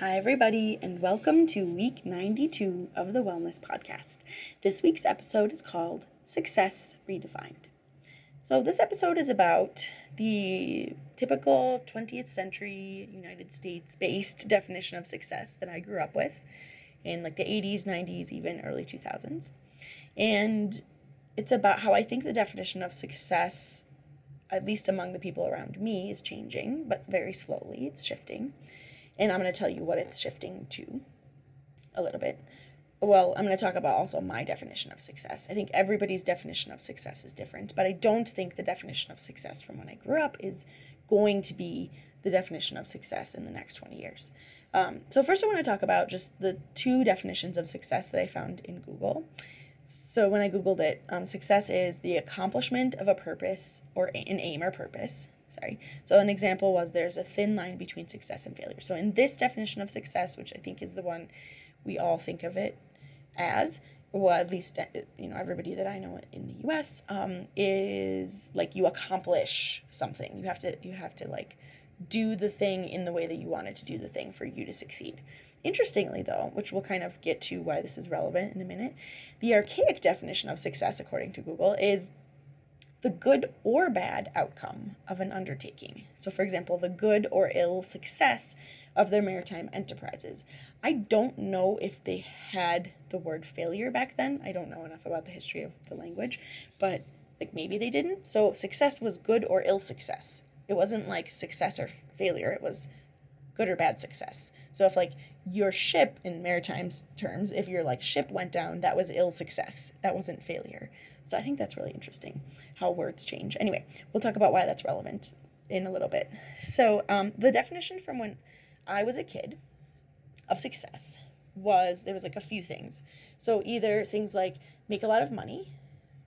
Hi, everybody, and welcome to week 92 of the Wellness Podcast. This week's episode is called Success Redefined. So, this episode is about the typical 20th century United States based definition of success that I grew up with in like the 80s, 90s, even early 2000s. And it's about how I think the definition of success, at least among the people around me, is changing, but very slowly it's shifting and I'm going to tell you what it's shifting to a little bit. Well, I'm going to talk about also my definition of success. I think everybody's definition of success is different, but I don't think the definition of success from when I grew up is going to be the definition of success in the next 20 years. Um, so, first, I want to talk about just the two definitions of success that I found in Google. So, when I Googled it, um, success is the accomplishment of a purpose or an aim or purpose sorry. So an example was there's a thin line between success and failure. So in this definition of success, which I think is the one we all think of it as, well, at least uh, you know everybody that I know in the U.S. Um, is like you accomplish something. You have to you have to like do the thing in the way that you wanted to do the thing for you to succeed. Interestingly, though, which we'll kind of get to why this is relevant in a minute, the archaic definition of success, according to Google, is the good or bad outcome of an undertaking. So, for example, the good or ill success of their maritime enterprises. I don't know if they had the word failure back then. I don't know enough about the history of the language, but like maybe they didn't. So, success was good or ill success. It wasn't like success or failure, it was good or bad success. So, if like your ship in maritime terms, if your like ship went down, that was ill success. That wasn't failure. So I think that's really interesting how words change. Anyway, we'll talk about why that's relevant in a little bit. So um, the definition from when I was a kid of success was there was like a few things. So either things like make a lot of money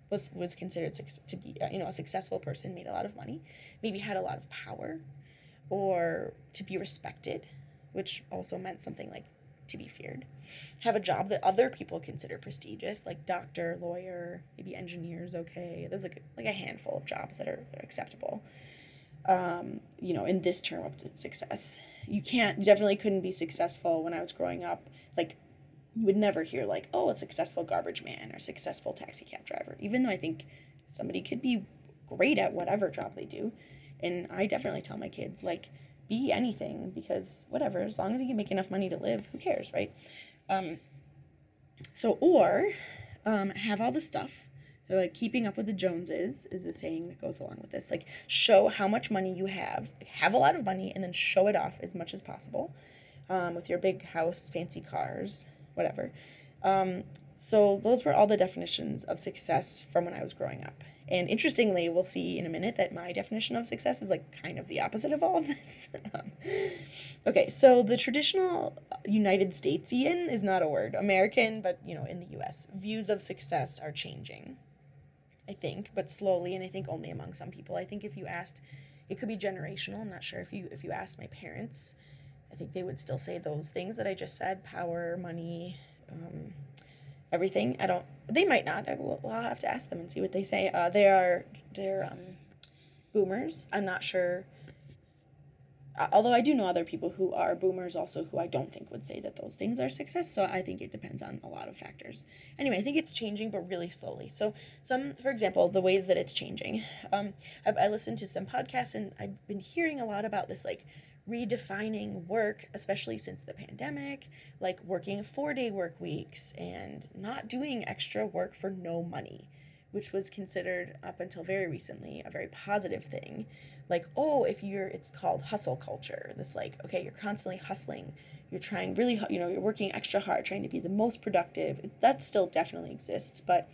was was considered to be uh, you know a successful person made a lot of money, maybe had a lot of power, or to be respected, which also meant something like to be feared. Have a job that other people consider prestigious, like doctor, lawyer, maybe engineers. Okay, there's like a, like a handful of jobs that are, that are acceptable. Um, you know, in this term of success, you can't you definitely couldn't be successful when I was growing up. Like, you would never hear like, oh, a successful garbage man or successful taxi cab driver. Even though I think somebody could be great at whatever job they do, and I definitely tell my kids like be anything because whatever, as long as you can make enough money to live, who cares, right? Um, so, or um, have all the stuff. So, like, keeping up with the Joneses is the saying that goes along with this. Like, show how much money you have, have a lot of money, and then show it off as much as possible um, with your big house, fancy cars, whatever. Um, so, those were all the definitions of success from when I was growing up. And interestingly, we'll see in a minute that my definition of success is like kind of the opposite of all of this. Um, okay, so the traditional United Statesian is not a word, American, but you know, in the US, views of success are changing. I think, but slowly, and I think only among some people. I think if you asked, it could be generational. I'm not sure if you if you asked my parents, I think they would still say those things that I just said: power, money, um, everything. I don't. They might not. I will. I'll have to ask them and see what they say. Uh, they are they're um, boomers. I'm not sure. Uh, although I do know other people who are boomers also who I don't think would say that those things are success. So I think it depends on a lot of factors. Anyway, I think it's changing, but really slowly. So some, for example, the ways that it's changing. Um, I, I listened to some podcasts and I've been hearing a lot about this like redefining work, especially since the pandemic, like working four day work weeks and not doing extra work for no money, which was considered up until very recently a very positive thing. Like, oh, if you're, it's called hustle culture. This, like, okay, you're constantly hustling. You're trying really, you know, you're working extra hard, trying to be the most productive. That still definitely exists, but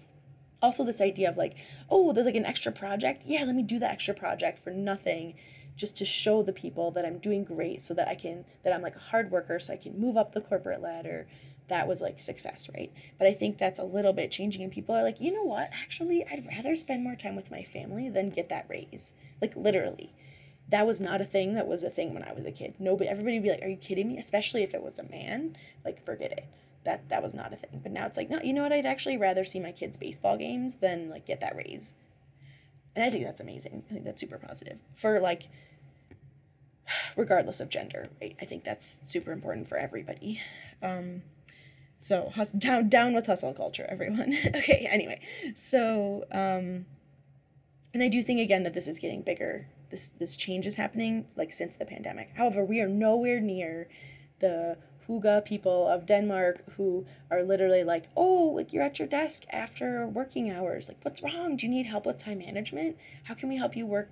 also this idea of like, oh, there's like an extra project. Yeah, let me do the extra project for nothing just to show the people that I'm doing great so that I can that I'm like a hard worker so I can move up the corporate ladder. That was like success, right? But I think that's a little bit changing and people are like, "You know what? Actually, I'd rather spend more time with my family than get that raise." Like literally. That was not a thing that was a thing when I was a kid. Nobody everybody would be like, "Are you kidding me?" Especially if it was a man. Like forget it that that was not a thing. But now it's like, no, you know what? I'd actually rather see my kids' baseball games than like get that raise. And I think that's amazing. I think that's super positive. For like regardless of gender, right? I think that's super important for everybody. Um, so hus- down down with hustle culture, everyone. okay, anyway, so um, and I do think again that this is getting bigger. This this change is happening like since the pandemic. However, we are nowhere near the hygge people of Denmark who are literally like, oh, like you're at your desk after working hours. Like, what's wrong? Do you need help with time management? How can we help you work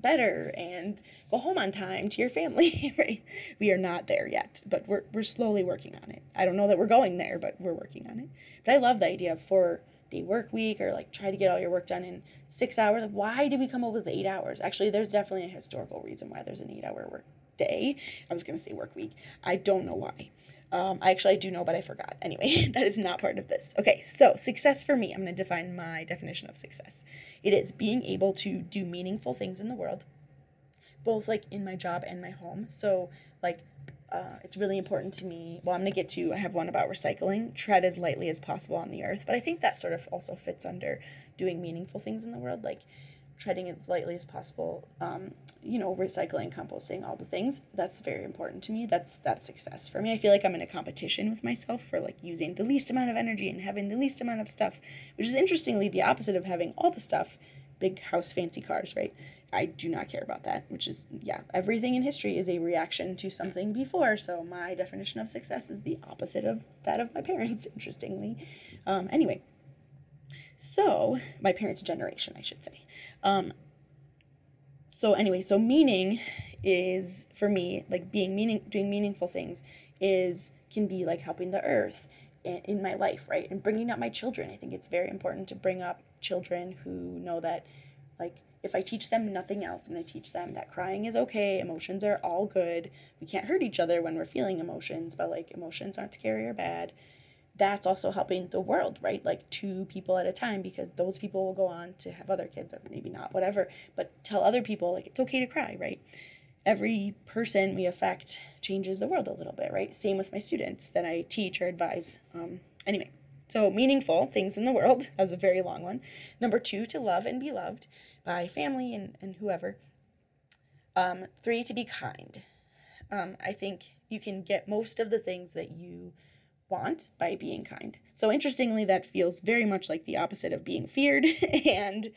better and go home on time to your family, right? We are not there yet, but we're, we're slowly working on it. I don't know that we're going there, but we're working on it. But I love the idea of four day work week or like try to get all your work done in six hours. Why did we come up with eight hours? Actually, there's definitely a historical reason why there's an eight hour work day. I was going to say work week. I don't know why. Um, I actually I do know, but I forgot. Anyway, that is not part of this. Okay, so success for me, I'm going to define my definition of success. It is being able to do meaningful things in the world, both like in my job and my home. So, like, uh, it's really important to me. Well, I'm going to get to, I have one about recycling, tread as lightly as possible on the earth. But I think that sort of also fits under doing meaningful things in the world. Like, treading as lightly as possible, um, you know, recycling, composting, all the things. That's very important to me. That's that's success for me. I feel like I'm in a competition with myself for like using the least amount of energy and having the least amount of stuff, which is interestingly the opposite of having all the stuff, big house, fancy cars, right? I do not care about that, which is yeah, everything in history is a reaction to something before. So my definition of success is the opposite of that of my parents, interestingly. Um, anyway, so, my parents' generation, I should say. Um, so anyway, so meaning is for me like being meaning, doing meaningful things is can be like helping the earth in, in my life, right? And bringing up my children. I think it's very important to bring up children who know that like if I teach them nothing else, and I'm going to teach them that crying is okay, emotions are all good. We can't hurt each other when we're feeling emotions, but like emotions aren't scary or bad that's also helping the world, right? Like two people at a time, because those people will go on to have other kids, or maybe not, whatever. But tell other people, like, it's okay to cry, right? Every person we affect changes the world a little bit, right? Same with my students that I teach or advise. Um, anyway, so meaningful things in the world. That was a very long one. Number two, to love and be loved by family and, and whoever. Um, three, to be kind. Um, I think you can get most of the things that you want by being kind. So, interestingly, that feels very much like the opposite of being feared. and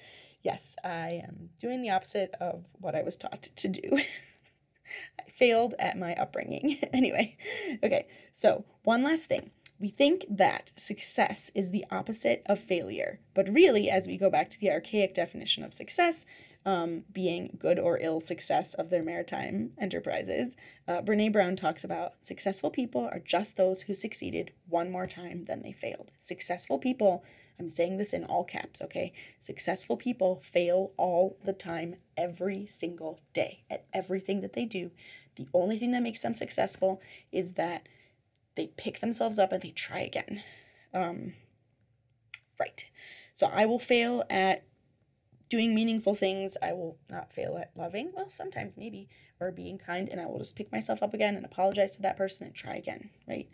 yes, I am doing the opposite of what I was taught to do. I failed at my upbringing. anyway, okay, so one last thing. We think that success is the opposite of failure, but really, as we go back to the archaic definition of success, um, being good or ill success of their maritime enterprises. Uh, Brene Brown talks about successful people are just those who succeeded one more time than they failed. Successful people, I'm saying this in all caps, okay? Successful people fail all the time, every single day, at everything that they do. The only thing that makes them successful is that they pick themselves up and they try again. Um, right. So I will fail at doing meaningful things, I will not fail at loving. Well, sometimes maybe, or being kind, and I will just pick myself up again and apologize to that person and try again, right?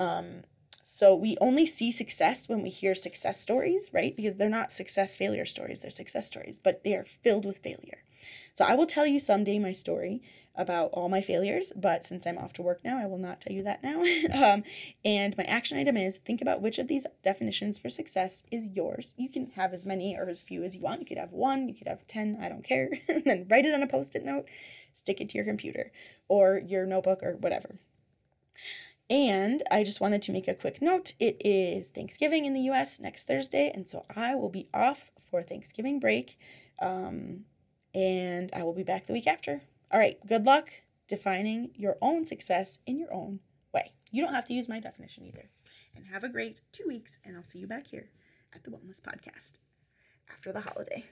Um, so we only see success when we hear success stories, right? Because they're not success failure stories, they're success stories, but they are filled with failure. So I will tell you someday my story about all my failures, but since I'm off to work now, I will not tell you that now. um, and my action item is think about which of these definitions for success is yours. You can have as many or as few as you want. You could have one, you could have 10, I don't care. and then write it on a post it note, stick it to your computer or your notebook or whatever. And I just wanted to make a quick note. It is Thanksgiving in the US next Thursday, and so I will be off for Thanksgiving break. Um, and I will be back the week after. All right, good luck defining your own success in your own way. You don't have to use my definition either. And have a great two weeks, and I'll see you back here at the Wellness Podcast after the holiday.